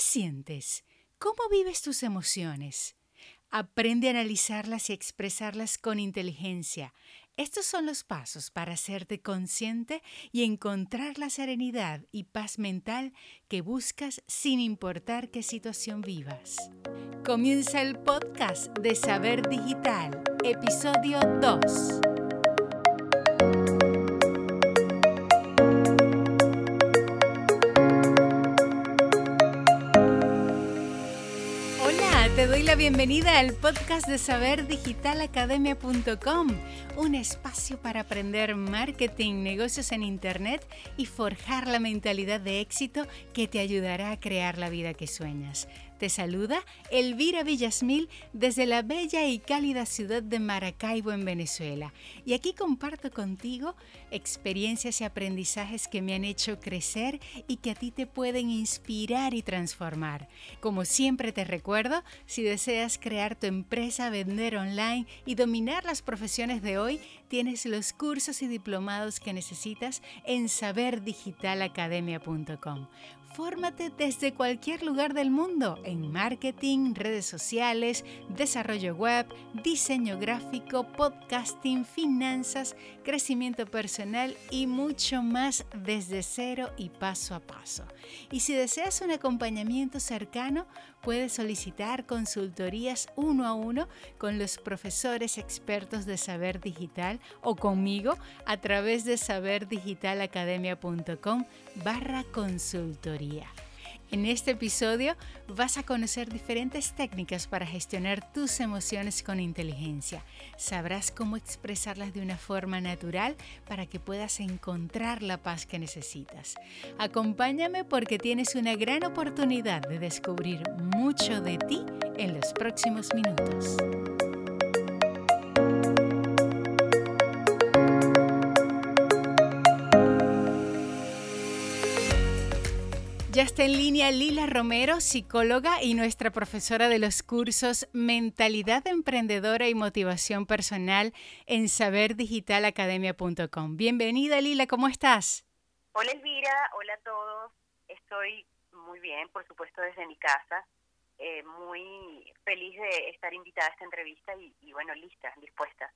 ¿Qué sientes? ¿Cómo vives tus emociones? Aprende a analizarlas y expresarlas con inteligencia. Estos son los pasos para hacerte consciente y encontrar la serenidad y paz mental que buscas sin importar qué situación vivas. Comienza el podcast de Saber Digital, episodio 2. Bienvenida al podcast de Saber Academia.com, un espacio para aprender marketing, negocios en Internet y forjar la mentalidad de éxito que te ayudará a crear la vida que sueñas. Te saluda Elvira Villasmil desde la bella y cálida ciudad de Maracaibo en Venezuela. Y aquí comparto contigo experiencias y aprendizajes que me han hecho crecer y que a ti te pueden inspirar y transformar. Como siempre te recuerdo, si deseas crear tu empresa, vender online y dominar las profesiones de hoy, tienes los cursos y diplomados que necesitas en saberdigitalacademia.com. Fórmate desde cualquier lugar del mundo en marketing, redes sociales, desarrollo web, diseño gráfico, podcasting, finanzas, crecimiento personal y mucho más desde cero y paso a paso. Y si deseas un acompañamiento cercano, puedes solicitar consultorías uno a uno con los profesores expertos de saber digital o conmigo a través de saberdigitalacademia.com barra consultoría. En este episodio vas a conocer diferentes técnicas para gestionar tus emociones con inteligencia. Sabrás cómo expresarlas de una forma natural para que puedas encontrar la paz que necesitas. Acompáñame porque tienes una gran oportunidad de descubrir mucho de ti en los próximos minutos. Ya está en línea Lila Romero, psicóloga y nuestra profesora de los cursos Mentalidad Emprendedora y Motivación Personal en saberdigitalacademia.com. Bienvenida Lila, ¿cómo estás? Hola Elvira, hola a todos. Estoy muy bien, por supuesto desde mi casa. Eh, muy feliz de estar invitada a esta entrevista y, y bueno, lista, dispuesta.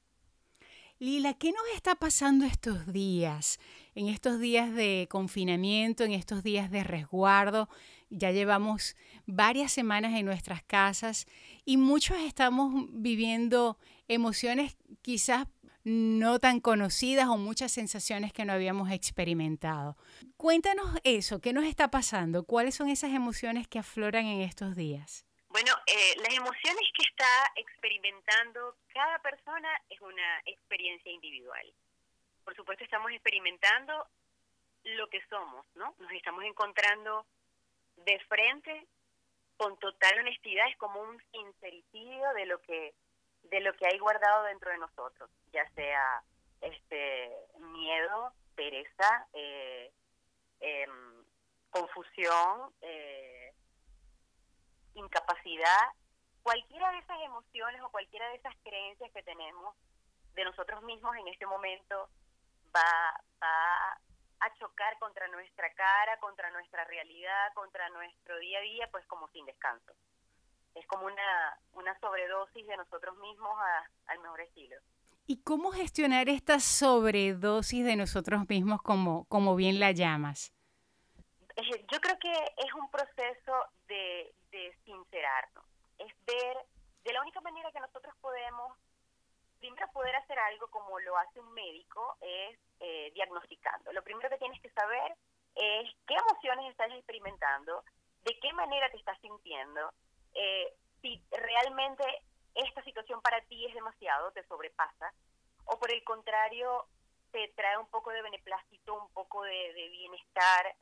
Lila, ¿qué nos está pasando estos días? En estos días de confinamiento, en estos días de resguardo, ya llevamos varias semanas en nuestras casas y muchos estamos viviendo emociones quizás no tan conocidas o muchas sensaciones que no habíamos experimentado. Cuéntanos eso, ¿qué nos está pasando? ¿Cuáles son esas emociones que afloran en estos días? Bueno, eh, las emociones que está experimentando cada persona es una experiencia individual. Por supuesto, estamos experimentando lo que somos, ¿no? Nos estamos encontrando de frente con total honestidad, es como un sincericidio de lo que de lo que hay guardado dentro de nosotros, ya sea este miedo, pereza, eh, em, confusión, eh, incapacidad, cualquiera de esas emociones o cualquiera de esas creencias que tenemos de nosotros mismos en este momento va, va a chocar contra nuestra cara, contra nuestra realidad, contra nuestro día a día, pues como sin descanso. Es como una, una sobredosis de nosotros mismos al mejor estilo. ¿Y cómo gestionar esta sobredosis de nosotros mismos como, como bien la llamas? Yo creo que es un proceso de, de sincerarnos, es ver de la única manera que nosotros podemos, primero poder hacer algo como lo hace un médico, es eh, diagnosticando. Lo primero que tienes que saber es qué emociones estás experimentando, de qué manera te estás sintiendo, eh, si realmente esta situación para ti es demasiado, te sobrepasa, o por el contrario, te trae un poco de beneplácito, un poco de bienestar.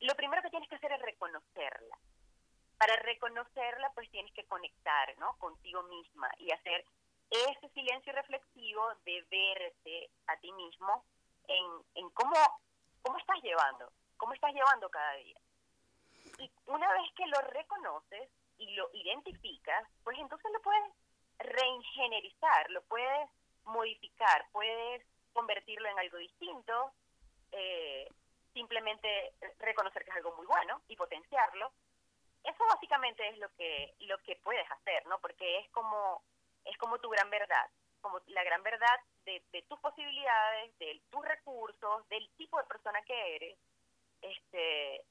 Lo primero que tienes que hacer es reconocerla para reconocerla, pues tienes que conectar, ¿no? Contigo misma y hacer ese silencio reflexivo de verte a ti mismo en, en cómo, cómo estás llevando, cómo estás llevando cada día. Y una vez que lo reconoces y lo identificas, pues entonces lo puedes reingenierizar, lo puedes modificar, puedes convertirlo en algo distinto, eh, simplemente reconocer que es algo muy bueno y potenciarlo, eso básicamente es lo que lo que puedes hacer, ¿no? Porque es como es como tu gran verdad, como la gran verdad de, tus posibilidades, de tus recursos, del tipo de persona que eres, este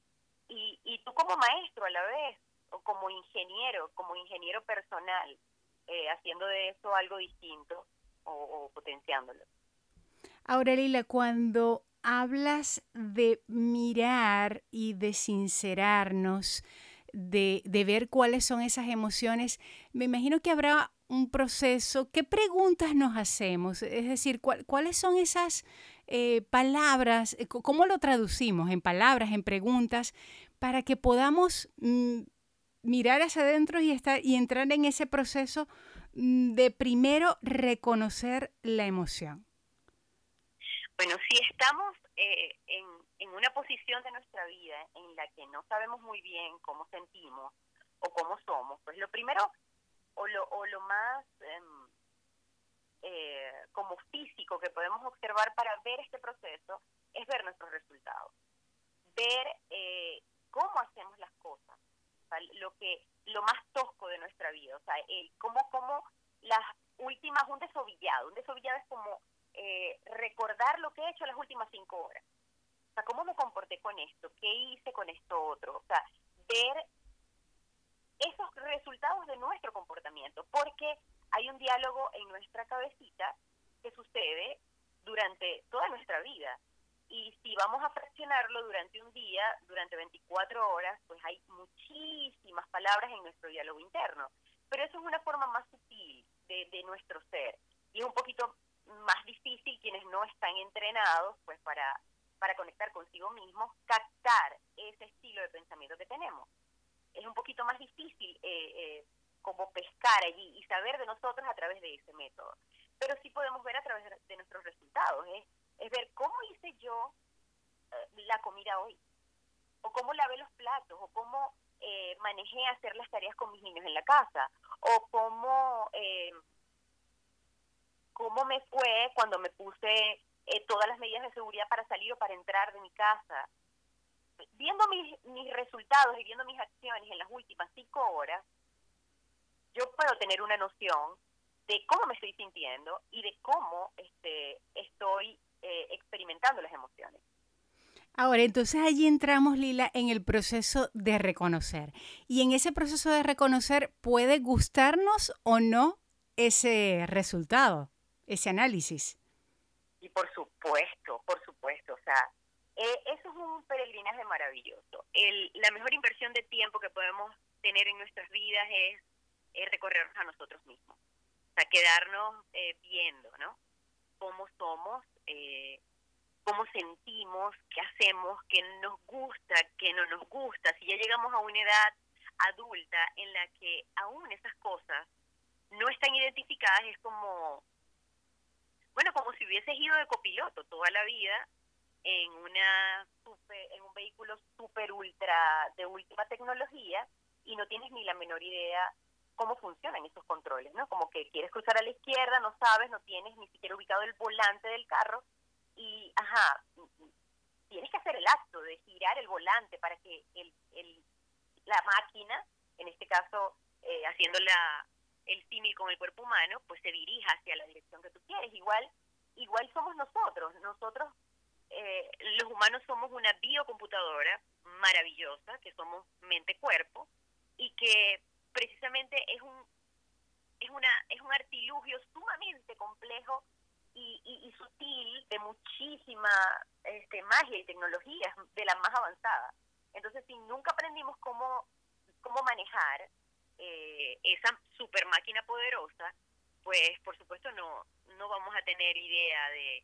y, y tú como maestro a la vez o como ingeniero, como ingeniero personal, eh, haciendo de eso algo distinto o, o potenciándolo. Ahora, Lila, cuando hablas de mirar y de sincerarnos, de, de, ver cuáles son esas emociones, me imagino que habrá un proceso. ¿Qué preguntas nos hacemos? Es decir, ¿cuáles son esas eh, palabras? ¿Cómo lo traducimos en palabras, en preguntas, para que podamos mm, mirar hacia adentro y, estar, y entrar en ese proceso mm, de primero reconocer la emoción? Bueno, si estamos eh, en, en una posición de nuestra vida en la que no sabemos muy bien cómo sentimos o cómo somos, pues lo primero o lo, o lo más em, eh, como físico que podemos observar para ver este proceso es ver nuestros resultados, ver eh, cómo hacemos las cosas, lo que lo más tosco de nuestra vida, o sea, el, cómo, cómo las últimas, un desobillado, un desobillado es como eh, recordar lo que he hecho las últimas cinco horas. O sea, cómo me comporté con esto, qué hice con esto otro. O sea, ver esos resultados de nuestro comportamiento, porque hay un diálogo en nuestra cabecita que sucede durante toda nuestra vida. Y si vamos a fraccionarlo durante un día, durante 24 horas, pues hay muchísimas palabras en nuestro diálogo interno. Pero eso es una forma más sutil de, de nuestro ser. Y es un poquito más difícil quienes no están entrenados pues para, para conectar consigo mismos, captar ese estilo de pensamiento que tenemos. Es un poquito más difícil eh, eh, como pescar allí y saber de nosotros a través de ese método. Pero sí podemos ver a través de, nuestros resultados, es, es ver cómo hice yo eh, la comida hoy, o cómo lavé los platos, o cómo manejé hacer las tareas con mis niños en la casa, o cómo cómo me fue cuando me puse eh, todas las medidas de seguridad para salir o para entrar de mi casa. Viendo mis, mis resultados y viendo mis acciones en las últimas cinco horas, yo puedo tener una noción de cómo me estoy sintiendo y de cómo este, estoy eh, experimentando las emociones. Ahora, entonces allí entramos, Lila, en el proceso de reconocer. Y en ese proceso de reconocer, ¿puede gustarnos o no ese resultado? ese análisis. Y por supuesto, por supuesto, o sea, eh, eso es un peregrinaje maravilloso. El, la mejor inversión de tiempo que podemos tener en nuestras vidas es, recorrernos a nosotros mismos, o sea, quedarnos eh, viendo, ¿no? Cómo somos, eh, cómo sentimos, qué hacemos, qué nos gusta, qué no nos gusta. Si ya llegamos a una edad adulta en la que aún esas cosas no están identificadas, es como bueno, como si hubieses ido de copiloto toda la vida en una en un vehículo super ultra de última tecnología y no tienes ni la menor idea cómo funcionan esos controles, ¿no? Como que quieres cruzar a la izquierda, no sabes, no tienes ni siquiera ubicado el volante del carro y, ajá, tienes que hacer el acto de girar el volante para que el, el la máquina, en este caso eh, haciendo la, el símil con el cuerpo humano, pues se dirija hacia la dirección que tú quieres. Igual, igual somos nosotros. Nosotros, eh, los humanos somos una biocomputadora maravillosa, que somos mente-cuerpo, y que precisamente es un es una es un artilugio sumamente complejo y, y, sutil de muchísima este, magia y tecnología de la más avanzada. Entonces, si nunca aprendimos cómo cómo manejar eh, esa super máquina poderosa, pues por supuesto no, no vamos a tener idea de,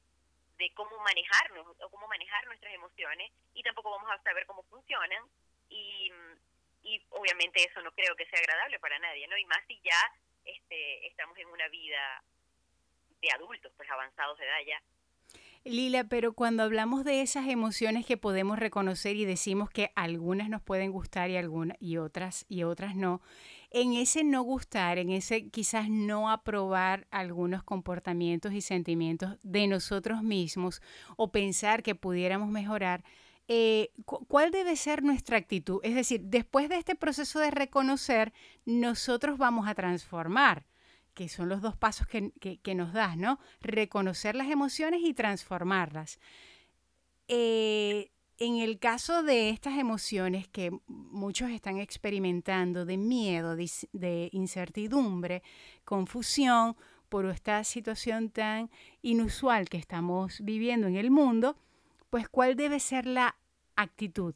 de cómo manejarnos o cómo manejar nuestras emociones y tampoco vamos a saber cómo funcionan y, y obviamente eso no creo que sea agradable para nadie, ¿no? Y más si ya este, estamos en una vida de adultos, pues avanzados de edad ya. Lila, pero cuando hablamos de esas emociones que podemos reconocer y decimos que algunas nos pueden gustar y algunas y otras y otras no, en ese no gustar, en ese quizás no aprobar algunos comportamientos y sentimientos de nosotros mismos o pensar que pudiéramos mejorar, eh, ¿cuál debe ser nuestra actitud? Es decir, después de este proceso de reconocer, nosotros vamos a transformar, que son los dos pasos que, nos das, ¿no? Reconocer las emociones y transformarlas. Eh, en el caso de estas emociones que muchos están experimentando, de miedo, de incertidumbre, confusión, por esta situación tan inusual que estamos viviendo en el mundo, pues ¿cuál debe ser la actitud?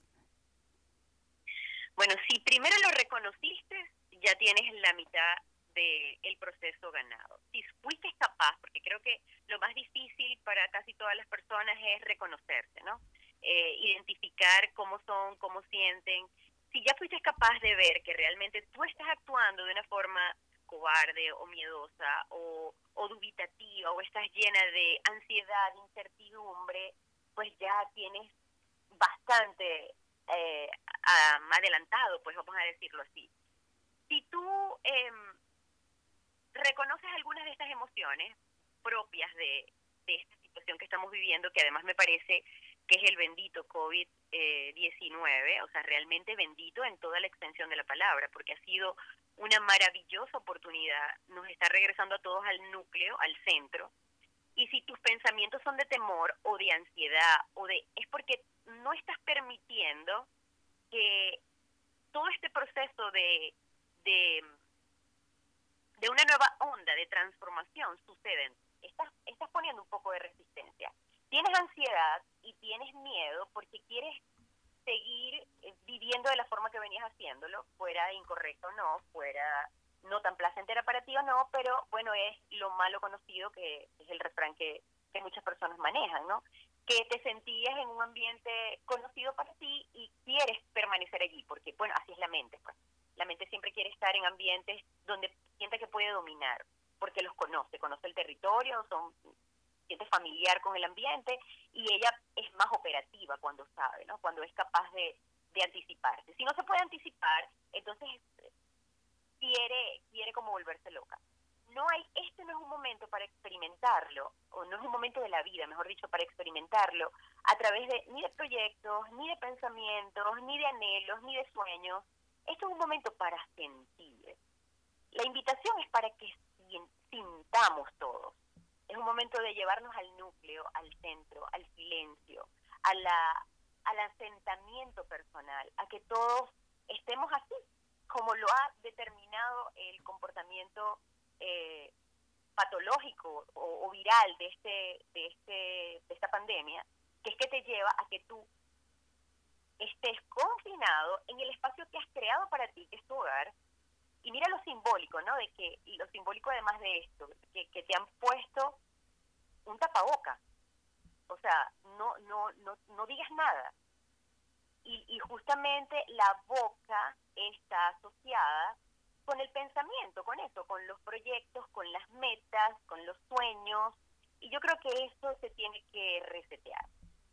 Bueno, si primero lo reconociste, ya tienes la mitad del proceso ganado. Si fuiste capaz, porque creo que lo más difícil para casi todas las personas es reconocerse, ¿no? Eh, identificar cómo son, cómo sienten. Si ya fuiste capaz de ver que realmente tú estás actuando de una forma cobarde o miedosa o, o dubitativa o estás llena de ansiedad, incertidumbre, pues ya tienes bastante eh, adelantado, pues vamos a decirlo así. Si tú eh, reconoces algunas de estas emociones propias de, de esta situación que estamos viviendo, que además me parece que es el bendito COVID-19, o sea, realmente bendito en toda la extensión de la palabra, porque ha sido una maravillosa oportunidad, nos está regresando a todos al núcleo, al centro, y si tus pensamientos son de temor o de ansiedad o de es porque no estás permitiendo que todo este proceso de, de, una nueva onda de transformación suceda. Estás, estás poniendo un poco de resistencia. Tienes ansiedad y tienes miedo porque quieres seguir eh, viviendo de la forma que venías haciéndolo, fuera incorrecto o no, fuera no tan placentera para ti o no, pero bueno, es lo malo conocido que es el refrán que, que muchas personas manejan, ¿no? Que te sentías en un ambiente conocido para ti y quieres permanecer allí, porque bueno, así es la mente, pues. La mente siempre quiere estar en ambientes donde siente que puede dominar, porque los conoce, conoce el territorio, son siente familiar con el ambiente y ella es más operativa cuando sabe, ¿no? Cuando es capaz de, de anticiparse. Si no se puede anticipar, entonces quiere, quiere como volverse loca. No hay, este no es un momento para experimentarlo, o no es un momento de la vida, mejor dicho, para experimentarlo a través de ni de proyectos, ni de pensamientos, ni de anhelos, ni de sueños. Esto es un momento para sentir. La invitación es para que sintamos todos. Es un momento de llevarnos al núcleo, al centro, al silencio, a la, al asentamiento personal, a que todos estemos así, como lo ha determinado el comportamiento eh, patológico o, viral de este de este de esta pandemia que es que te lleva a que tú estés confinado en el espacio que has creado para ti que es tu hogar y mira lo simbólico no de que y lo simbólico además de esto que, te han puesto un tapaboca. O sea no no no no digas nada. Y, justamente la boca está asociada con el pensamiento, con eso, con los proyectos, con las metas, con los sueños, y yo creo que eso se tiene que resetear.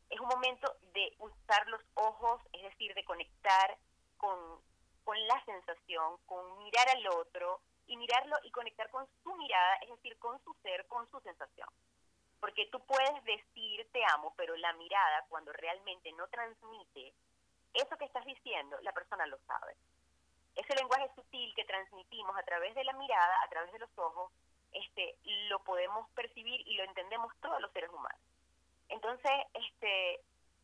Es un momento de usar los ojos, es decir, de conectar con, con la sensación, con mirar al otro y mirarlo y conectar con su mirada, es decir, con su ser, con su sensación. Porque tú puedes decir te amo, pero la mirada cuando realmente no transmite eso que estás diciendo, la persona lo sabe. Ese lenguaje sutil que transmitimos a través de la mirada, a través de los ojos, este, lo podemos percibir y lo entendemos todos los seres humanos. Entonces, este,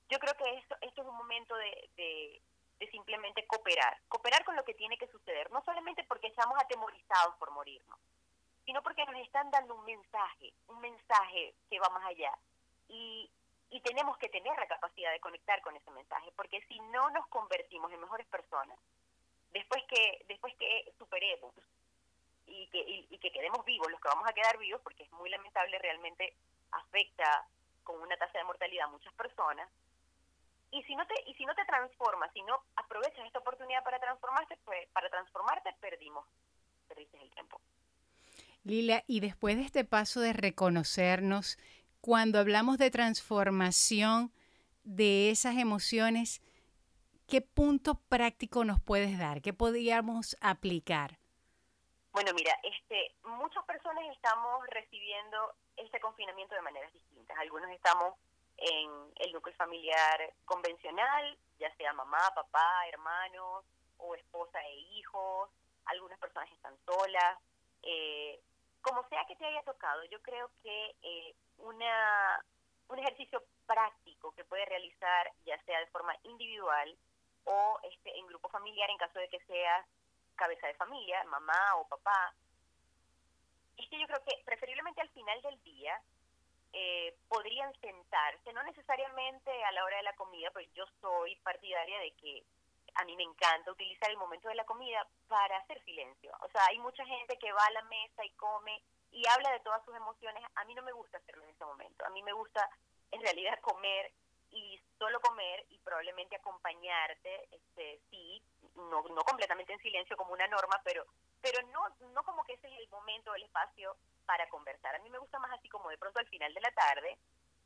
yo creo que esto, es un momento de, simplemente cooperar, cooperar con lo que tiene que suceder, no solamente porque estamos atemorizados por morirnos, sino porque nos están dando un mensaje, un mensaje que va más allá. Y y tenemos que tener la capacidad de conectar con ese mensaje, porque si no nos convertimos en mejores personas, después que después que superemos y que, y, que quedemos vivos, los que vamos a quedar vivos, porque es muy lamentable, realmente afecta con una tasa de mortalidad a muchas personas, y si no te y si no te transformas, si no aprovechas esta oportunidad para transformarte, pues para transformarte perdimos, perdiste el tiempo. Lila, y después de este paso de reconocernos cuando hablamos de transformación de esas emociones, ¿qué punto práctico nos puedes dar? ¿Qué podríamos aplicar? Bueno, mira, este, muchas personas estamos recibiendo este confinamiento de maneras distintas. Algunos estamos en el núcleo familiar convencional, ya sea mamá, papá, hermanos o esposa e hijos, algunas personas están solas. Eh, como sea que te haya tocado, yo creo que eh, una, un ejercicio práctico que puede realizar ya sea de forma individual o este, en grupo familiar en caso de que seas cabeza de familia, mamá o papá, es que yo creo que preferiblemente al final del día eh, podrían sentarse, no necesariamente a la hora de la comida, pues yo soy partidaria de que a mí me encanta utilizar el momento de la comida para hacer silencio. O sea, hay mucha gente que va a la mesa y come y habla de todas sus emociones. A mí no me gusta hacerlo en ese momento. A mí me gusta en realidad comer y solo comer y probablemente acompañarte, este, sí, no, no completamente en silencio como una norma, pero pero no no como que ese es el momento, el espacio para conversar. A mí me gusta más así como de pronto al final de la tarde,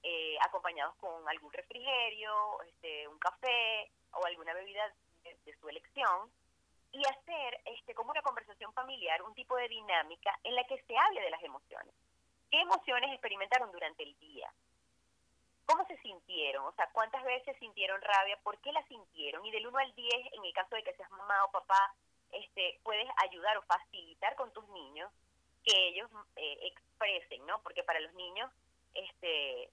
eh, acompañados con algún refrigerio, este, un café o alguna bebida de, su elección, y hacer este, como una conversación familiar, un tipo de dinámica en la que se hable de las emociones. ¿Qué emociones experimentaron durante el día? ¿Cómo se sintieron? O sea, ¿cuántas veces sintieron rabia? ¿Por qué la sintieron? Y del 1 al 10, en el caso de que seas mamá o papá, este, puedes ayudar o facilitar con tus niños que ellos eh, expresen, ¿no? Porque para los niños, este,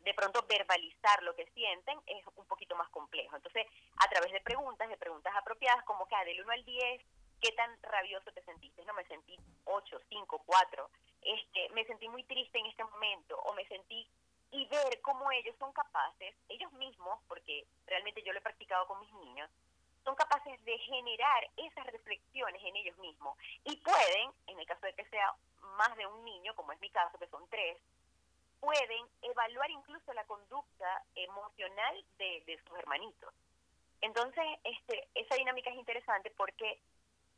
de pronto verbalizar lo que sienten es un poquito más complejo. Entonces, a través de preguntas, de preguntas apropiadas, como que ah, del 1 al 10, ¿qué tan rabioso te sentiste? No, me sentí 8, 5, 4. Este, me sentí muy triste en este momento o me sentí y ver cómo ellos son capaces, ellos mismos, porque realmente yo lo he practicado con mis niños, son capaces de generar esas reflexiones en ellos mismos y pueden, en el caso de que sea más de un niño, como es mi caso, que son tres, pueden evaluar incluso la conducta emocional de, sus hermanitos. Entonces, este, esa dinámica es interesante porque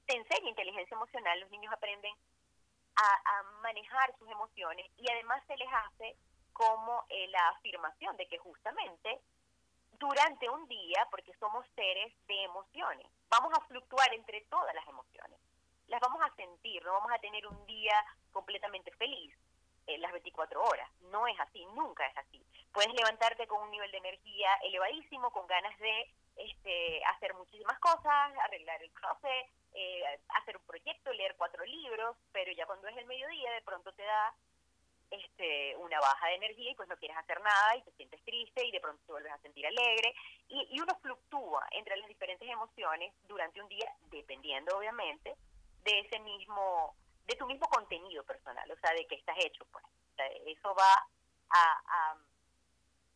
se enseña inteligencia emocional, los niños aprenden a, a manejar sus emociones y además se les hace como eh, la afirmación de que justamente durante un día, porque somos seres de emociones, vamos a fluctuar entre todas las emociones, las vamos a sentir, no vamos a tener un día completamente feliz eh, las 24 horas, no es así, nunca es así. Puedes levantarte con un nivel de energía elevadísimo, con ganas de este, hacer muchísimas cosas, arreglar el closet, eh, hacer un proyecto, leer cuatro libros, pero ya cuando es el mediodía de pronto te da este, una baja de energía y pues no quieres hacer nada y te sientes triste y de pronto te vuelves a sentir alegre. Y, y uno fluctúa entre las diferentes emociones durante un día dependiendo obviamente de ese mismo de tu mismo contenido personal o sea de que estás hecho pues. Eso va a,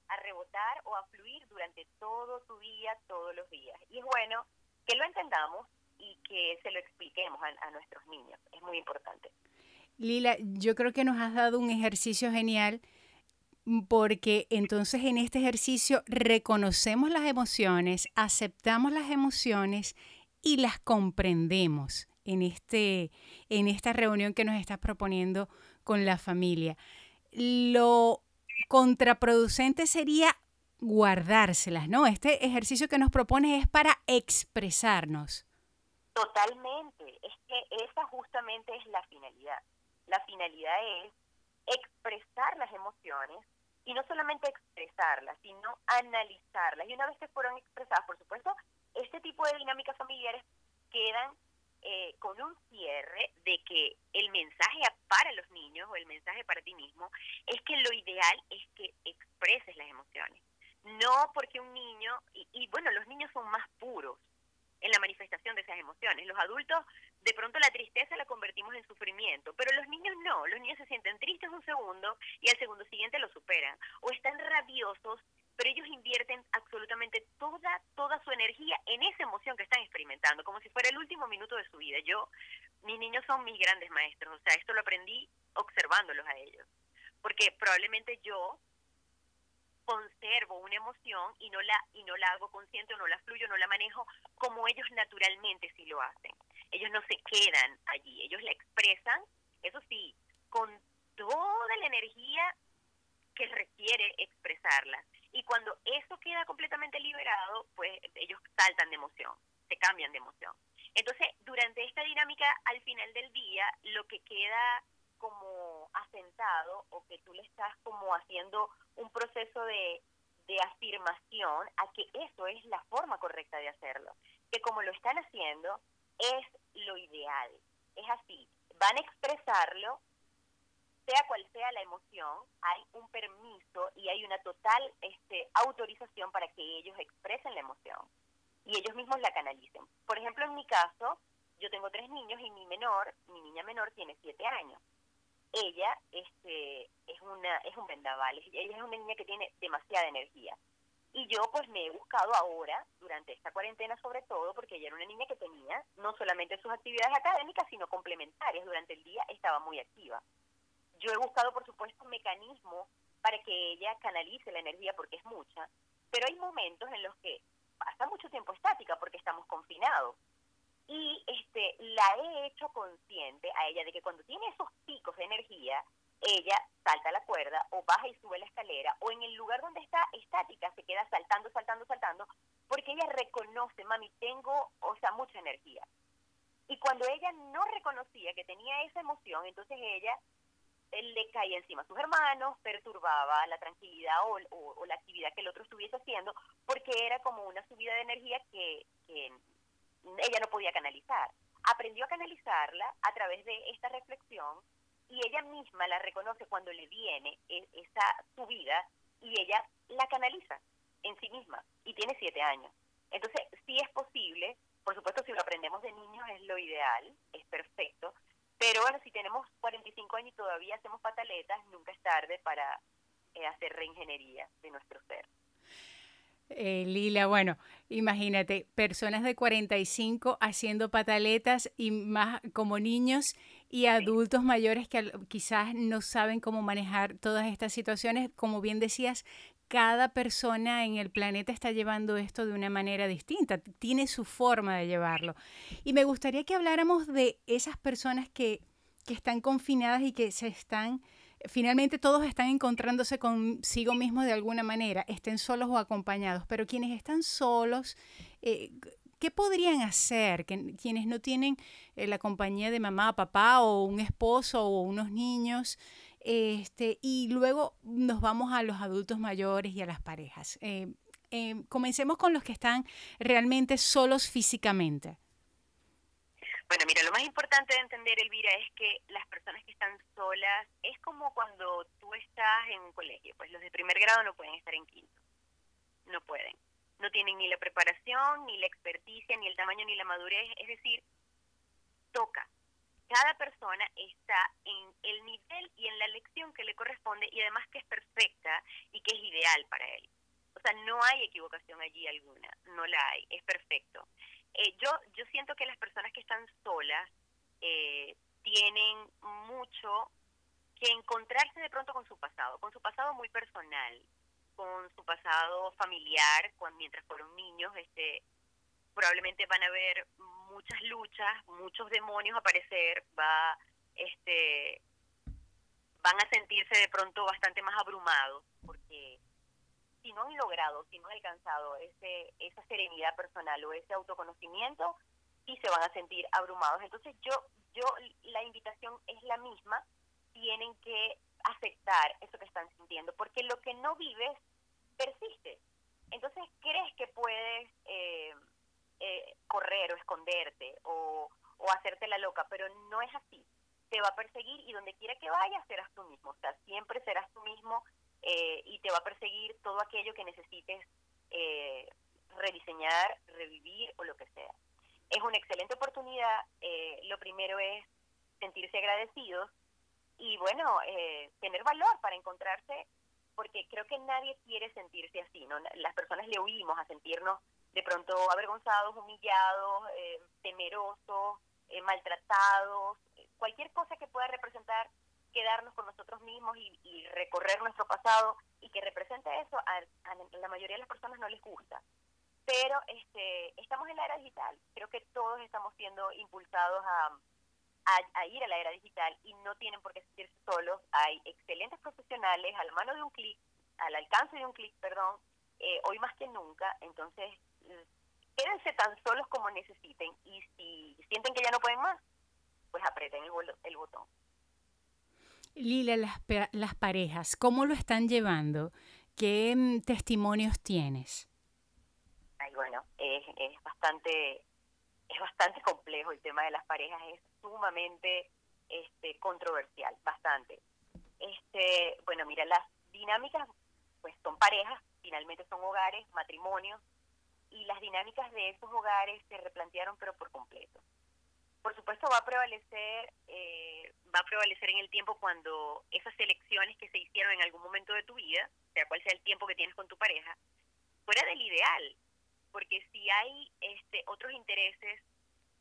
a rebotar o a fluir durante todo tu día todos los días. Y es bueno que lo entendamos y que se lo expliquemos a nuestros niños es muy importante Lila, yo creo que nos has dado un ejercicio genial porque entonces en este ejercicio reconocemos las emociones, aceptamos las emociones y las comprendemos en, este, en esta reunión que nos estás proponiendo con la familia. Lo contraproducente sería guardárselas, ¿no? Este ejercicio que nos propone es para expresarnos. Totalmente, es que esa justamente es la finalidad la finalidad es expresar las emociones y no solamente expresarlas, sino analizarlas. Y una vez que fueron expresadas, por supuesto, este tipo de dinámicas familiares quedan eh, con un cierre de que el mensaje para los niños o el mensaje para ti mismo es que lo ideal es que expreses las emociones. No porque un niño, y bueno, los niños son más puros, en la manifestación de esas emociones. Los adultos, de pronto la tristeza la convertimos en sufrimiento, pero los niños no, los niños se sienten tristes un segundo y al segundo siguiente lo superan. O están rabiosos, pero ellos invierten absolutamente toda, toda su energía en esa emoción que están experimentando, como si fuera el último minuto de su vida. Yo, mis niños son mis grandes maestros, o sea, esto lo aprendí observándolos a ellos. Porque probablemente yo conservo una emoción y no la y no la hago consciente no la fluyo, no la manejo como ellos naturalmente sí lo hacen. Ellos no se quedan allí, ellos la expresan, eso sí, con toda la energía que requiere expresarla. Y cuando eso queda completamente liberado, pues ellos saltan de emoción, se cambian de emoción. Entonces, durante esta dinámica, al final del día, lo que queda como asentado o que tú le estás como haciendo un proceso de, de afirmación a que eso es la forma correcta de hacerlo. Que como lo están haciendo es lo ideal. Es así. Van a expresarlo, sea cual sea la emoción, hay un permiso y hay una total este, autorización para que ellos expresen la emoción y ellos mismos la canalicen. Por ejemplo, en mi caso, yo tengo tres niños y mi menor, mi niña menor tiene siete años. Ella este, es, una, es un vendaval, ella es una niña que tiene demasiada energía. Y yo pues me he buscado ahora, durante esta cuarentena sobre todo, porque ella era una niña que tenía no solamente sus actividades académicas, sino complementarias. Durante el día estaba muy activa. Yo he buscado, por supuesto, mecanismos para que ella canalice la energía porque es mucha, pero hay momentos en los que pasa mucho tiempo estática porque estamos confinados y este la he hecho consciente a ella de que cuando tiene esos picos de energía, ella salta la cuerda o baja y sube la escalera o en el lugar donde está estática se queda saltando, saltando, saltando, porque ella reconoce, mami, tengo, o sea, mucha energía. Y cuando ella no reconocía que tenía esa emoción, entonces ella le caía encima a sus hermanos, perturbaba la tranquilidad o, la actividad que el otro estuviese haciendo, porque era como una subida de energía que, que ella no podía canalizar. Aprendió a canalizarla a través de esta reflexión y ella misma la reconoce cuando le viene e, esa subida y ella la canaliza en sí misma y tiene siete años. Entonces, sí es posible, por supuesto si lo aprendemos de niños es lo ideal, es perfecto, pero bueno, si tenemos 45 años y todavía hacemos pataletas, nunca es tarde para eh, hacer reingeniería de nuestro ser. Eh, Lila, bueno, imagínate, personas de 45 haciendo pataletas y más como niños y adultos mayores que quizás no saben cómo manejar todas estas situaciones. Como bien decías, cada persona en el planeta está llevando esto de una manera distinta, tiene su forma de llevarlo. Y me gustaría que habláramos de esas personas que, que están confinadas y que se están finalmente todos están encontrándose consigo mismos de alguna manera, estén solos o acompañados, pero quienes están solos, eh, ¿qué podrían hacer? quienes no tienen eh, la compañía de mamá, papá o un esposo o unos niños, este, y luego nos vamos a los adultos mayores y a las parejas. Eh, comencemos con los que están realmente solos físicamente. Bueno, mira, lo más importante de entender, Elvira, es que las personas que están solas es como cuando tú estás en un colegio, pues los de primer grado no pueden estar en quinto, no pueden, no tienen ni la preparación, ni la experticia, ni el tamaño, ni la madurez, es decir, toca. Cada persona está en el nivel y en la lección que le corresponde y además que es perfecta y que es ideal para él. O sea, no hay equivocación allí alguna, no la hay, es perfecto. Eh, yo, yo siento que las personas que están solas eh, tienen mucho que encontrarse de pronto con su pasado, con su pasado muy personal, con su pasado familiar, cuando, mientras fueron niños, este, probablemente van a ver muchas luchas, muchos demonios aparecer, va, este, van a sentirse de pronto bastante más abrumados, porque si no han logrado, si no han alcanzado ese, esa serenidad personal o ese autoconocimiento, sí se van a sentir abrumados. Entonces yo, yo la invitación es la misma, tienen que aceptar eso que están sintiendo, porque lo que no vives persiste. Entonces crees que puedes eh, eh, correr o esconderte o, o hacerte la loca, pero no es así. Te va a perseguir y donde quiera que vayas serás tú mismo, o sea, siempre serás tú mismo eh, y te va a perseguir todo aquello que necesites eh, rediseñar, revivir o lo que sea. Es una excelente oportunidad. Eh, lo primero es sentirse agradecidos y bueno, tener valor para encontrarse, porque creo que nadie quiere sentirse así, ¿no? Las personas le huimos a sentirnos de pronto avergonzados, humillados, temerosos, maltratados, cualquier cosa que pueda representar quedarnos con nosotros mismos y, recorrer nuestro pasado y que represente eso, a, la mayoría de las personas no les gusta. Pero este, estamos en la era digital, creo que todos estamos siendo impulsados a, ir a la era digital y no tienen por qué sentirse solos. Hay excelentes profesionales a la mano de un clic, al alcance de un clic, perdón, eh, hoy más que nunca. Entonces, quédense tan solos como necesiten y si sienten que ya no pueden más, pues aprieten el botón. Lila, las, las parejas, ¿cómo lo están llevando? ¿Qué mm, testimonios tienes? Ay, bueno, es, es bastante es bastante complejo el tema de las parejas, es sumamente este, controversial, bastante. Este, bueno, mira, las dinámicas pues son parejas, finalmente son hogares, matrimonios, y las dinámicas de esos hogares se replantearon pero por completo. Por supuesto va a prevalecer, eh, va a prevalecer en el tiempo cuando esas elecciones que se hicieron en algún momento de tu vida, sea cual sea el tiempo que tienes con tu pareja, fuera del ideal, porque si hay este, otros intereses,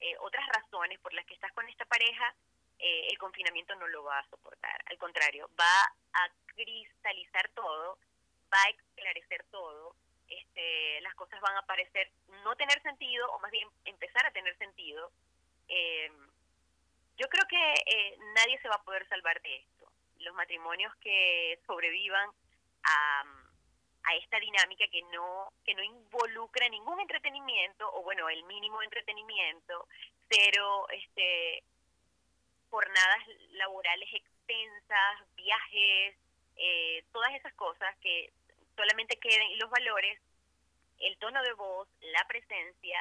eh, otras razones por las que estás con esta pareja, eh, el confinamiento no lo va a soportar. Al contrario, va a cristalizar todo, va a esclarecer todo, este, las cosas van a parecer no tener sentido o más bien empezar a tener sentido. Eh, yo creo que eh, nadie se va a poder salvar de esto. Los matrimonios que sobrevivan a, a esta dinámica que no que no involucra ningún entretenimiento o bueno el mínimo entretenimiento cero este jornadas laborales extensas viajes eh, todas esas cosas que solamente queden los valores, el tono de voz, la presencia,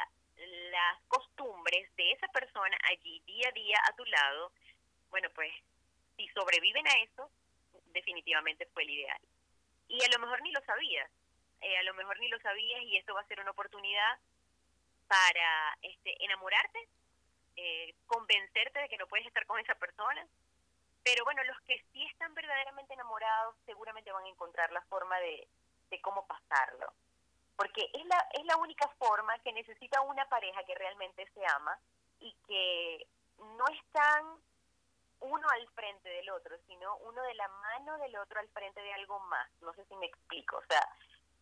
las costumbres de esa persona allí día a día a tu lado, bueno, pues si sobreviven a eso, definitivamente fue el ideal. Y a lo mejor ni lo sabías, eh, a lo mejor ni lo sabías y esto va a ser una oportunidad para este, enamorarte, eh, convencerte de que no puedes estar con esa persona, pero bueno, los que sí están verdaderamente enamorados seguramente van a encontrar la forma de, de cómo pasarlo. Porque es la, es la única forma que necesita una pareja que realmente se ama y que no están uno al frente del otro, sino uno de la mano del otro al frente de algo más. No sé si me explico. O sea,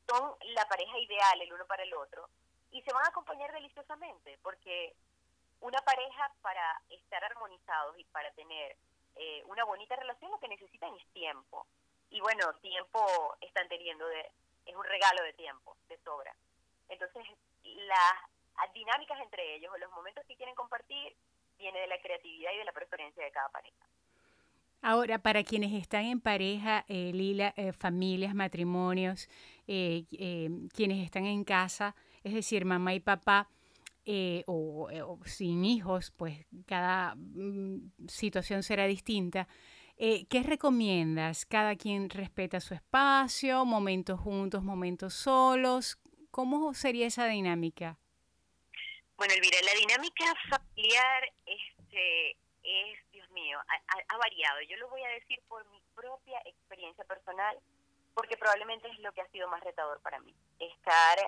son la pareja ideal el uno para el otro y se van a acompañar deliciosamente porque una pareja para estar armonizados y para tener eh, una bonita relación lo que necesitan es tiempo. Y bueno, tiempo están teniendo, de, es un regalo de tiempo, de sobra. Entonces, las dinámicas entre ellos o los momentos que quieren compartir viene de la creatividad y de la preferencia de cada pareja. Ahora, para quienes están en pareja, eh, Lila, eh, familias, matrimonios, quienes están en casa, es decir, mamá y papá, eh, o, sin hijos, pues cada mm, situación será distinta. Eh, ¿Qué recomiendas? ¿Cada quien respeta su espacio? ¿Momentos juntos, momentos solos? ¿Cómo sería esa dinámica? Bueno, Elvira, la dinámica familiar este, es, Dios mío, ha, variado. Yo lo voy a decir por mi propia experiencia personal, porque probablemente es lo que ha sido más retador para mí. Estar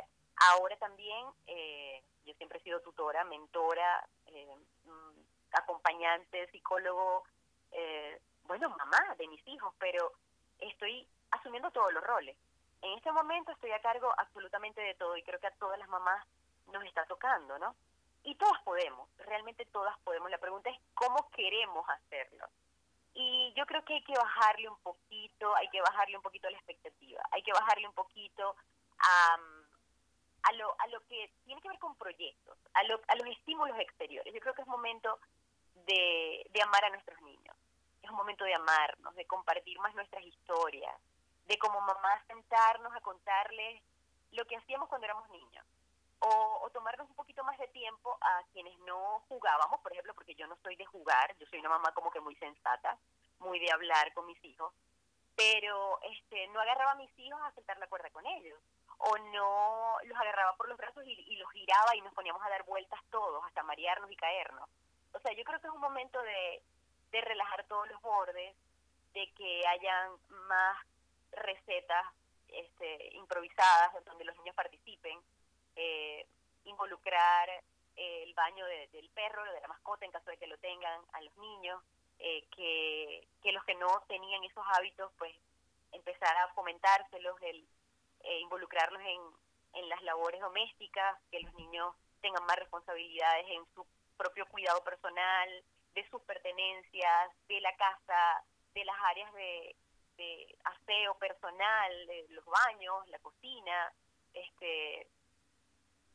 ahora también eh, yo siempre he sido tutora, mentora, eh, mm, acompañante, psicólogo, eh, bueno, mamá de mis hijos, pero estoy asumiendo todos los roles. En este momento estoy a cargo absolutamente de todo y creo que a todas las mamás nos está tocando, ¿no? Y todas podemos, realmente todas podemos. La pregunta es cómo queremos hacerlo. Y yo creo que hay que bajarle un poquito, hay que bajarle un poquito la expectativa, hay que bajarle un poquito a a lo, a lo que tiene que ver con proyectos, a, lo, a los estímulos exteriores. Yo creo que es momento de, de amar a nuestros niños, es un momento de amarnos, de compartir más nuestras historias, de como mamás sentarnos a contarles lo que hacíamos cuando éramos niños. O, o, tomarnos un poquito más de tiempo a quienes no jugábamos, por ejemplo, porque yo no soy de jugar, yo soy una mamá como que muy sensata, muy de hablar con mis hijos, pero este no agarraba a mis hijos a saltar la cuerda con ellos o no los agarraba por los brazos y, los giraba y nos poníamos a dar vueltas todos, hasta marearnos y caernos. O sea, yo creo que es un momento de, de relajar todos los bordes, de que hayan más recetas este, improvisadas donde los niños participen, eh, involucrar el baño del perro, de la mascota en caso de que lo tengan a los niños, eh, que, que los que no tenían esos hábitos, pues empezar a fomentárselos, el, eh, involucrarlos en, en las labores domésticas, que los niños tengan más responsabilidades en su propio cuidado personal, de sus pertenencias, de la casa, de las áreas de, de aseo personal, de los baños, la cocina. Este,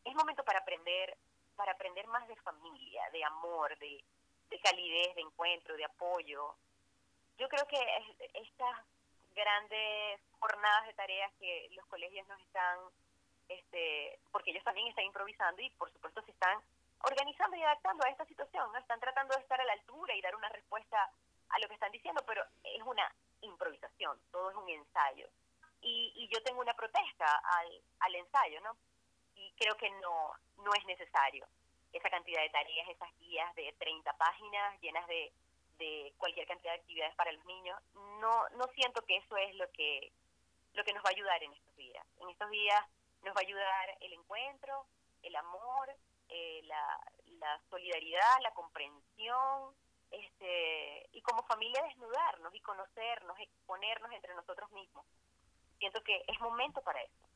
es momento para aprender, para aprender más de familia, de amor, de, de calidez, de encuentro, de apoyo. yo creo que estas grandes jornadas de tareas que los colegios nos están, este, porque ellos también están improvisando y por supuesto se están organizando y adaptando a esta situación, ¿no? están tratando de estar a la altura y dar una respuesta a lo que están diciendo, pero es una improvisación, todo es un ensayo. Y, y yo tengo una protesta al, al ensayo, ¿no? Y creo que no, no es necesario esa cantidad de tareas, esas guías de 30 páginas llenas de, de cualquier cantidad de actividades para los niños. No, no siento que eso es lo que, lo que nos va a ayudar en estos días. En estos días nos va a ayudar el encuentro, el amor, eh, la, solidaridad, la comprensión, este, y como familia desnudarnos y conocernos, exponernos entre nosotros mismos. Siento que es momento para eso.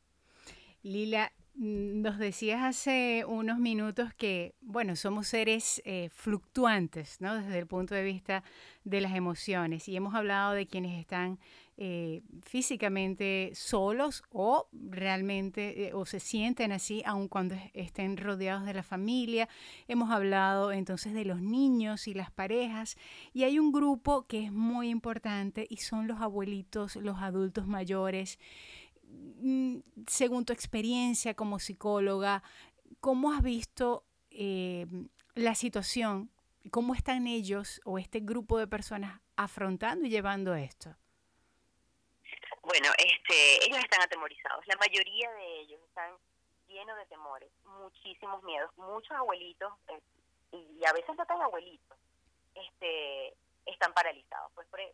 Lila, nos decías hace unos minutos que, bueno, somos seres eh, fluctuantes, ¿no? Desde el punto de vista de las emociones. Y hemos hablado de quienes están eh, físicamente solos o realmente eh, o se sienten así aun cuando estén rodeados de la familia. Hemos hablado entonces de los niños y las parejas y hay un grupo que es muy importante y son los abuelitos, los adultos mayores Mm, según tu experiencia como psicóloga, ¿cómo has visto eh, la situación? ¿Cómo están ellos o este grupo de personas afrontando y llevando esto? Bueno, este, ellos están atemorizados. La mayoría de ellos están llenos de temores, muchísimos miedos. Muchos abuelitos, eh, y a veces no tan abuelitos, este, están paralizados. Pues por, e,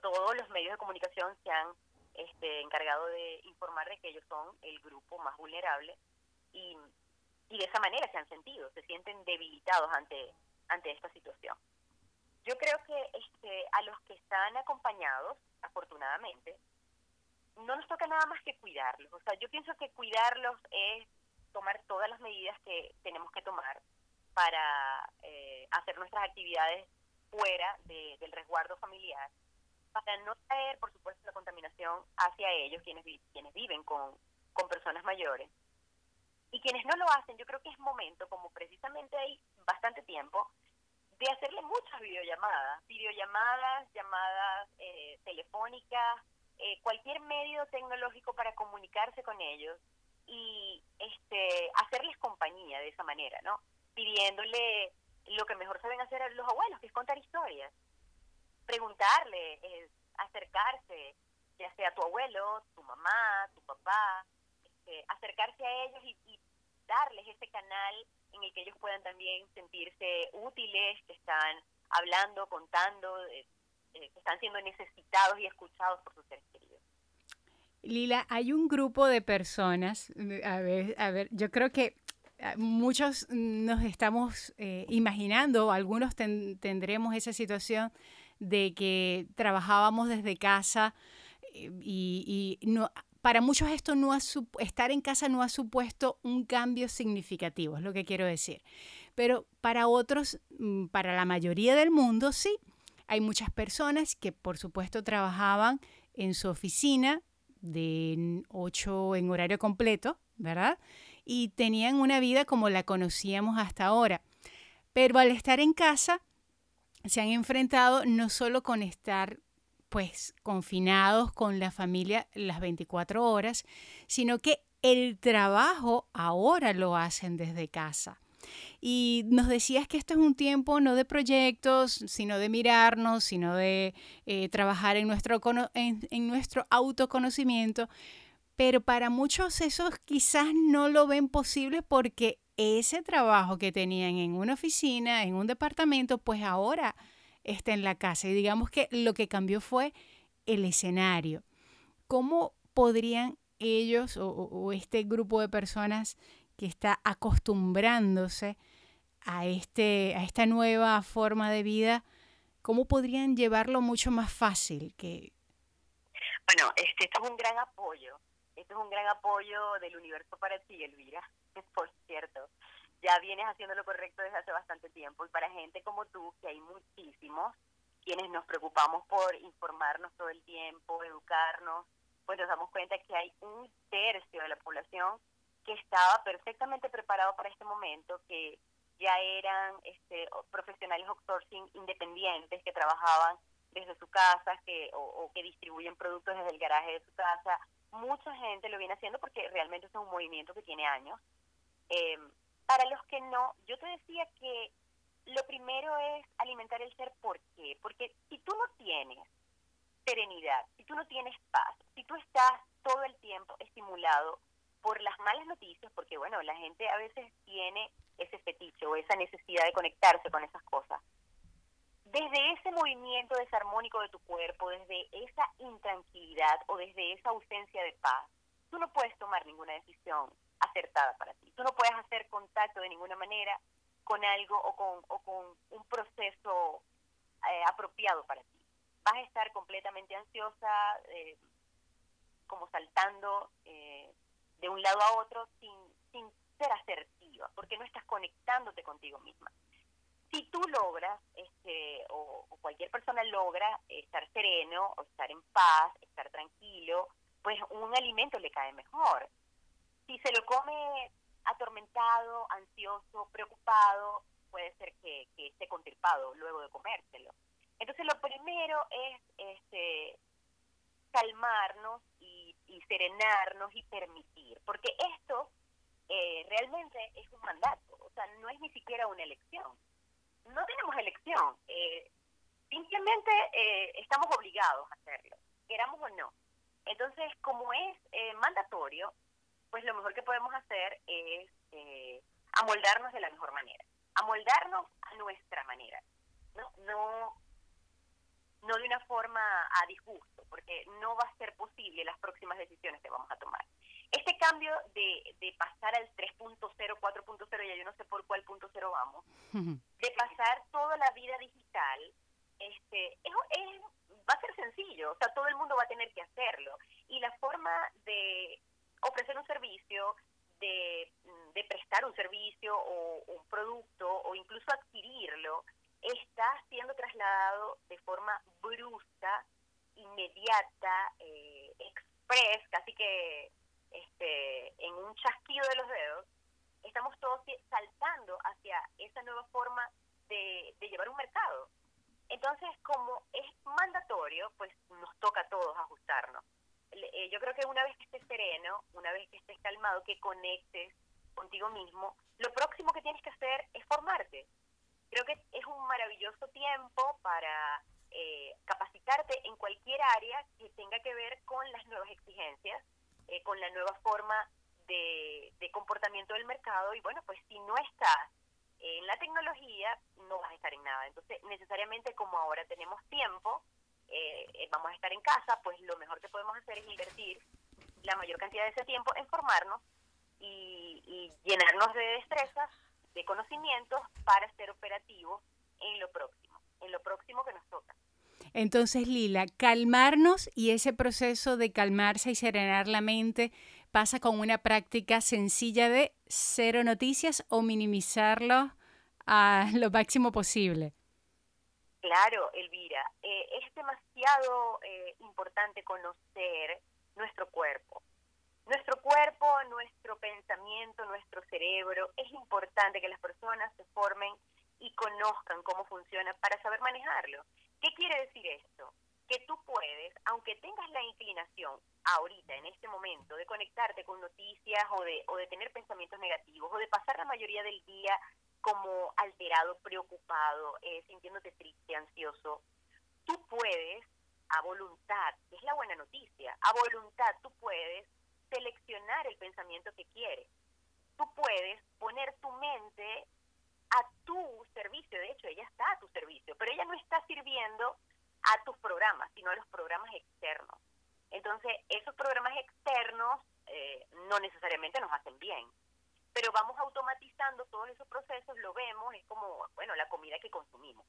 todos los medios de comunicación se han este, encargado de informar de que ellos son el grupo más vulnerable y, y de esa manera se han sentido, se sienten debilitados ante, ante esta situación. Yo creo que este, a los que están acompañados, afortunadamente, no nos toca nada más que cuidarlos. O sea, yo pienso que cuidarlos es tomar todas las medidas que tenemos que tomar para eh, hacer nuestras actividades fuera del resguardo familiar para no traer, por supuesto, la contaminación hacia ellos, quienes, quienes viven con, con personas mayores. Y quienes no lo hacen, yo creo que es momento, como precisamente hay bastante tiempo, de hacerle muchas videollamadas, videollamadas, llamadas eh, telefónicas, eh, cualquier medio tecnológico para comunicarse con ellos y este hacerles compañía de esa manera, ¿no? Pidiéndole lo que mejor saben hacer los abuelos, que es contar historias preguntarle, eh, acercarse, ya sea tu abuelo, tu mamá, tu papá, este, acercarse a ellos y, darles ese canal en el que ellos puedan también sentirse útiles, que están hablando, contando, eh, eh, que están siendo necesitados y escuchados por sus seres queridos. Lila, hay un grupo de personas, a ver, a ver, yo creo que ah, muchos nos estamos imaginando, algunos tendremos esa situación de que trabajábamos desde casa eh, y, no, para muchos esto no ha estar en casa no ha supuesto un cambio significativo, es lo que quiero decir. Pero para otros, mm, para la mayoría del mundo, sí. Hay muchas personas que, por supuesto, trabajaban en su oficina de 8 en horario completo, ¿verdad? Y tenían una vida como la conocíamos hasta ahora. Pero al estar en casa, se han enfrentado no solo con estar pues confinados con la familia las 24 horas, sino que el trabajo ahora lo hacen desde casa. Y nos decías que esto es un tiempo no de proyectos, sino de mirarnos, sino de eh, trabajar en nuestro, en, nuestro autoconocimiento. Pero para muchos esos quizás no lo ven posible porque ese trabajo que tenían en una oficina, en un departamento, pues ahora está en la casa. Y digamos que lo que cambió fue el escenario. ¿Cómo podrían ellos o, este grupo de personas que está acostumbrándose a, este, a esta nueva forma de vida, cómo podrían llevarlo mucho más fácil? Que... Bueno, este, esto es un gran apoyo. Esto es un gran apoyo del universo para ti, Elvira. por cierto, ya vienes haciendo lo correcto desde hace bastante tiempo y para gente como tú, que hay muchísimos, quienes nos preocupamos por informarnos todo el tiempo, educarnos, pues nos damos cuenta que hay un tercio de la población que estaba perfectamente preparado para este momento, que ya eran este, profesionales outsourcing independientes que trabajaban desde su casa que, o, que distribuyen productos desde el garaje de su casa. Mucha gente lo viene haciendo porque realmente es un movimiento que tiene años. Eh, para los que no, yo te decía que lo primero es alimentar el ser. ¿Por qué? Porque si tú no tienes serenidad, si tú no tienes paz, si tú estás todo el tiempo estimulado por las malas noticias, porque bueno, la gente a veces tiene ese fetiche o esa necesidad de conectarse con esas cosas. Desde ese movimiento desarmónico de tu cuerpo, desde esa intranquilidad o desde esa ausencia de paz, tú no puedes tomar ninguna decisión acertada para ti. Tú no puedes hacer contacto de ninguna manera con algo o con, o con un proceso eh, apropiado para ti. Vas a estar completamente ansiosa, eh, como saltando eh, de un lado a otro sin, sin ser asertiva, porque no estás conectándote contigo misma. Si tú logras, este, o, cualquier persona logra estar sereno, o estar en paz, estar tranquilo, pues un alimento le cae mejor. Si se lo come atormentado, ansioso, preocupado, puede ser que, esté contirpado luego de comérselo. Entonces lo primero es este, calmarnos y, serenarnos y permitir, porque esto eh, realmente es un mandato, o sea, no es ni siquiera una elección. No tenemos elección, eh, simplemente eh, estamos obligados a hacerlo, queramos o no. Entonces, como es mandatorio, pues lo mejor que podemos hacer es amoldarnos de la mejor manera, amoldarnos a nuestra manera, no, no no de una forma a disgusto, porque no va a ser posible las próximas decisiones que vamos a tomar. Este cambio de, de pasar al 3.0, 4.0, ya yo no sé por cuál punto cero vamos, de pasar toda la vida digital, este, es, va a ser sencillo, o sea, todo el mundo va a tener que hacerlo. Y la forma de ofrecer un servicio, de, de prestar un servicio o un producto o incluso adquirirlo, está siendo trasladado de forma brusca, inmediata, eh, express, casi que este, en un chasquido de los dedos, estamos todos saltando hacia esa nueva forma de, llevar un mercado. Entonces, como es mandatorio, pues nos toca a todos ajustarnos. Eh, yo creo que una vez que estés sereno, una vez que estés calmado, que conectes contigo mismo, lo próximo que tienes que hacer es formarte creo que es un maravilloso tiempo para eh, capacitarte en cualquier área que tenga que ver con las nuevas exigencias, eh, con la nueva forma de, comportamiento del mercado y bueno, pues si no estás en la tecnología, no vas a estar en nada. Entonces, necesariamente como ahora tenemos tiempo, eh, vamos a estar en casa, pues lo mejor que podemos hacer es invertir la mayor cantidad de ese tiempo en formarnos y, y llenarnos de destrezas de conocimientos para ser operativo en lo próximo, en lo próximo que nos toca. Entonces, Lila, calmarnos y ese proceso de calmarse y serenar la mente pasa con una práctica sencilla de cero noticias o minimizarlo a lo máximo posible. Claro, Elvira, eh, es demasiado eh, importante conocer nuestro cuerpo. Nuestro cuerpo, nuestro pensamiento, nuestro cerebro, es importante que las personas se formen y conozcan cómo funciona para saber manejarlo. ¿Qué quiere decir esto? Que tú puedes, aunque tengas la inclinación ahorita, en este momento, de conectarte con noticias o de, o de tener pensamientos negativos o de pasar la mayoría del día como alterado, preocupado, eh, sintiéndote triste, ansioso, tú puedes a voluntad, es la buena noticia, a voluntad tú puedes seleccionar el pensamiento que quieres. Tú puedes poner tu mente a tu servicio, de hecho ella está a tu servicio, pero ella no está sirviendo a tus programas, sino a los programas externos. Entonces, esos programas externos eh, no necesariamente nos hacen bien, pero vamos automatizando todos esos procesos, lo vemos, es como, bueno, la comida que consumimos.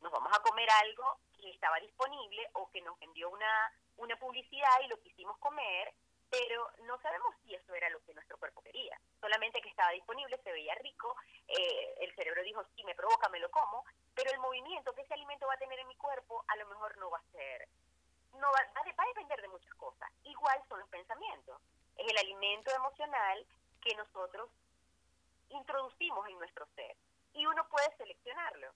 Nos vamos a comer algo que estaba disponible o que nos envió una, una publicidad y lo quisimos comer pero no sabemos si eso era lo que nuestro cuerpo quería. Solamente que estaba disponible, se veía rico, eh, el cerebro dijo, sí, me provoca, me lo como, pero el movimiento que ese alimento va a tener en mi cuerpo a lo mejor no va a ser, no va, va, a depender de muchas cosas. Igual son los pensamientos. Es el alimento emocional que nosotros introducimos en nuestro ser y uno puede seleccionarlo.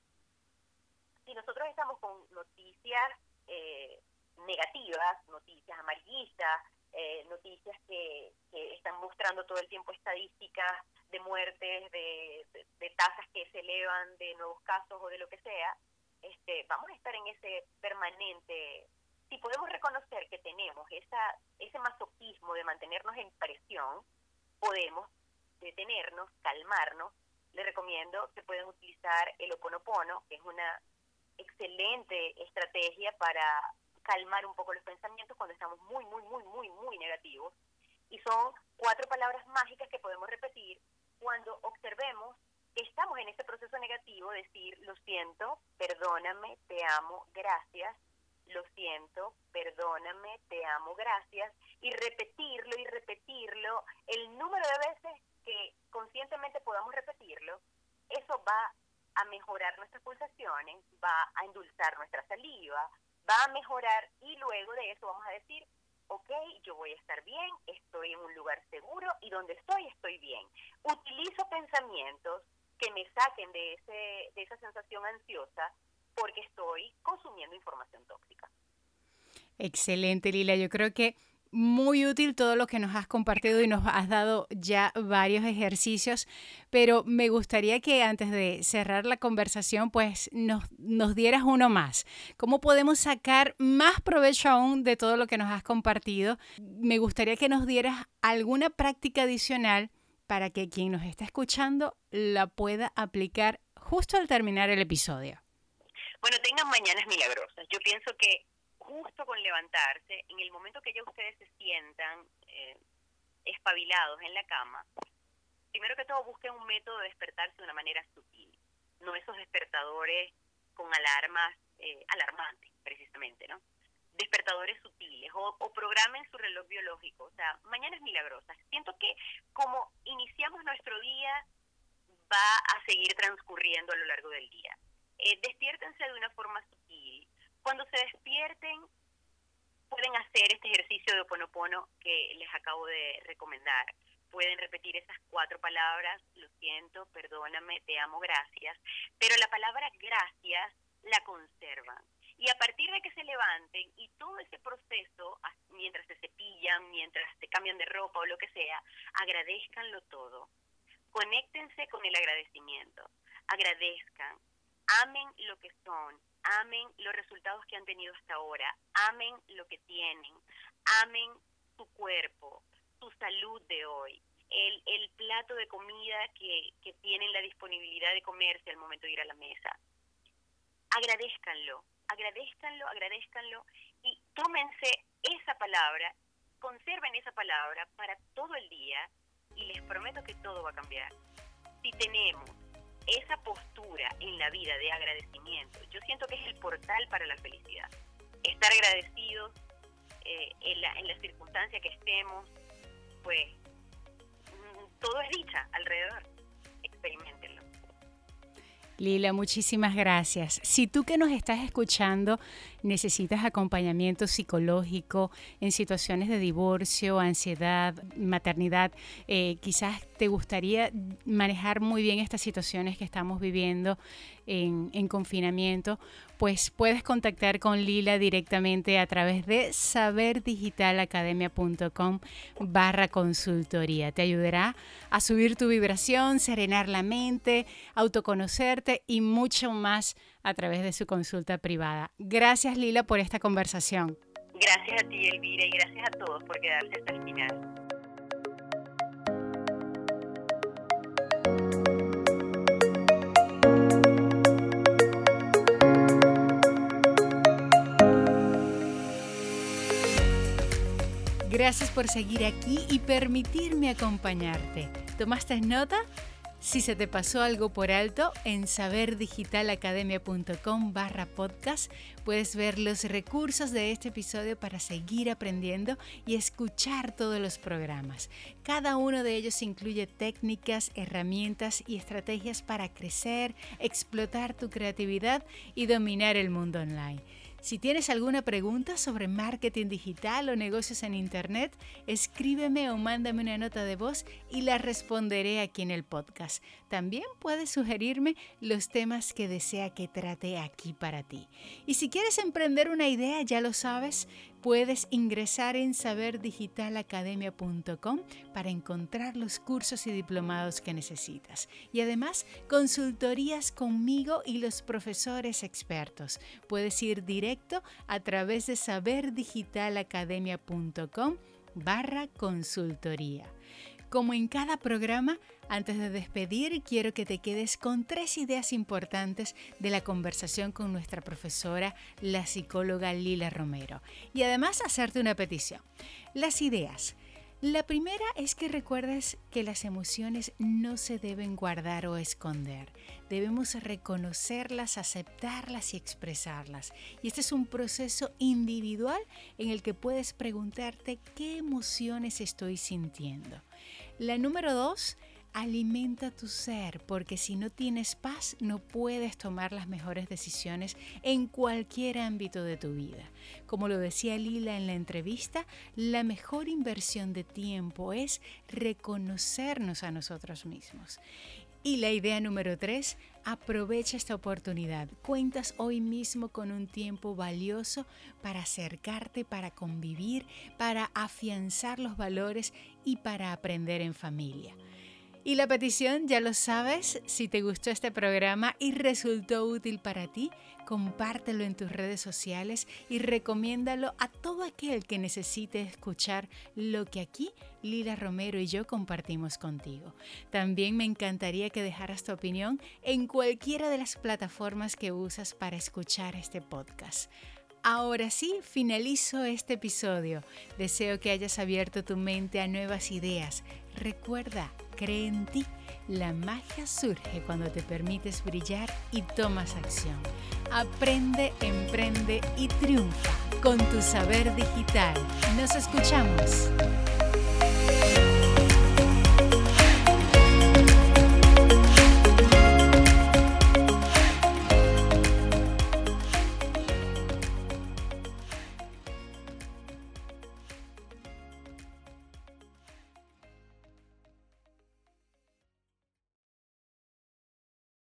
si nosotros estamos con noticias eh, negativas, noticias amarillistas, eh, noticias que, están mostrando todo el tiempo estadísticas de muertes, de, tasas que se elevan, de nuevos casos o de lo que sea, este, vamos a estar en ese permanente. Si podemos reconocer que tenemos esa, ese masoquismo de mantenernos en presión, podemos detenernos, calmarnos. Les recomiendo que pueden utilizar el oponopono, que es una excelente estrategia para calmar un poco los pensamientos cuando estamos muy, muy, muy, muy, muy negativos. Y son cuatro palabras mágicas que podemos repetir cuando observemos que estamos en ese proceso negativo, decir, lo siento, perdóname, te amo, gracias, lo siento, perdóname, te amo, gracias, y repetirlo y repetirlo, el número de veces que conscientemente podamos repetirlo, eso va a mejorar nuestras pulsaciones, va a endulzar nuestra saliva, va a mejorar y luego de eso vamos a decir, ok, yo voy a estar bien, estoy en un lugar seguro y donde estoy estoy bien. Utilizo pensamientos que me saquen de, ese, de esa sensación ansiosa porque estoy consumiendo información tóxica. Excelente, Lila. Yo creo que muy útil todo lo que nos has compartido y nos has dado ya varios ejercicios, pero me gustaría que antes de cerrar la conversación, pues nos, nos dieras uno más. ¿Cómo podemos sacar más provecho aún de todo lo que nos has compartido? Me gustaría que nos dieras alguna práctica adicional para que quien nos está escuchando la pueda aplicar justo al terminar el episodio. Bueno, tengan mañanas milagrosas. Yo pienso que justo con levantarse, en el momento que ya ustedes se sientan eh, espabilados en la cama, primero que todo busquen un método de despertarse de una manera sutil, no esos despertadores con alarmas eh, alarmantes, precisamente, ¿no? Despertadores sutiles o, o programen su reloj biológico, o sea, mañanas milagrosas. Siento que como iniciamos nuestro día, va a seguir transcurriendo a lo largo del día. Eh, despiértense de una forma sutil, cuando se despierten, pueden hacer este ejercicio de oponopono que les acabo de recomendar. Pueden repetir esas cuatro palabras, lo siento, perdóname, te amo, gracias. Pero la palabra gracias la conservan. Y a partir de que se levanten y todo ese proceso, mientras se cepillan, mientras se cambian de ropa o lo que sea, agradezcanlo todo. Conéctense con el agradecimiento. Agradezcan. Amen lo que son amen los resultados que han tenido hasta ahora, amen lo que tienen, amen su cuerpo, su salud de hoy, el, el plato de comida que, que tienen la disponibilidad de comerse al momento de ir a la mesa. Agradezcanlo, agradezcanlo, agradezcanlo y tómense esa palabra, conserven esa palabra para todo el día y les prometo que todo va a cambiar. Si tenemos esa postura en la vida de agradecimiento, yo siento que es el portal para la felicidad. Estar agradecidos eh, en, la, en la circunstancia que estemos, pues mm, todo es dicha alrededor. Experimentenlo. Lila, muchísimas gracias. Si tú que nos estás escuchando necesitas acompañamiento psicológico en situaciones de divorcio, ansiedad, maternidad, eh, quizás te gustaría manejar muy bien estas situaciones que estamos viviendo en, en, confinamiento, pues puedes contactar con Lila directamente a través de saberdigitalacademia.com barra consultoría. Te ayudará a subir tu vibración, serenar la mente, autoconocerte y mucho más a través de su consulta privada. Gracias Lila por esta conversación. Gracias a ti Elvira y gracias a todos por quedarse hasta el final. Gracias por seguir aquí y permitirme acompañarte. ¿Tomaste nota? Si se te pasó algo por alto, en saberdigitalacademia.com barra podcast puedes ver los recursos de este episodio para seguir aprendiendo y escuchar todos los programas. Cada uno de ellos incluye técnicas, herramientas y estrategias para crecer, explotar tu creatividad y dominar el mundo online. Si tienes alguna pregunta sobre marketing digital o negocios en Internet, escríbeme o mándame una nota de voz y la responderé aquí en el podcast. También puedes sugerirme los temas que desea que trate aquí para ti. Y si quieres emprender una idea, ya lo sabes, puedes ingresar en saberdigitalacademia.com para encontrar los cursos y diplomados que necesitas. Y además, consultorías conmigo y los profesores expertos. Puedes ir directo a través de saberdigitalacademia.com barra consultoría. Como en cada programa, antes de despedir, quiero que te quedes con tres ideas importantes de la conversación con nuestra profesora, la psicóloga Lila Romero. Y además hacerte una petición. Las ideas. La primera es que recuerdes que las emociones no se deben guardar o esconder. Debemos reconocerlas, aceptarlas y expresarlas. Y este es un proceso individual en el que puedes preguntarte qué emociones estoy sintiendo. La número dos, alimenta tu ser, porque si no tienes paz no puedes tomar las mejores decisiones en cualquier ámbito de tu vida. Como lo decía Lila en la entrevista, la mejor inversión de tiempo es reconocernos a nosotros mismos. Y la idea número tres, aprovecha esta oportunidad. Cuentas hoy mismo con un tiempo valioso para acercarte, para convivir, para afianzar los valores y para aprender en familia. Y la petición, ya lo sabes, si te gustó este programa y resultó útil para ti, compártelo en tus redes sociales y recomiéndalo a todo aquel que necesite escuchar lo que aquí Lila Romero y yo compartimos contigo. También me encantaría que dejaras tu opinión en cualquiera de las plataformas que usas para escuchar este podcast. Ahora sí, finalizo este episodio. Deseo que hayas abierto tu mente a nuevas ideas. Recuerda, cree en ti. La magia surge cuando te permites brillar y tomas acción. Aprende, emprende y triunfa con tu saber digital. Nos escuchamos.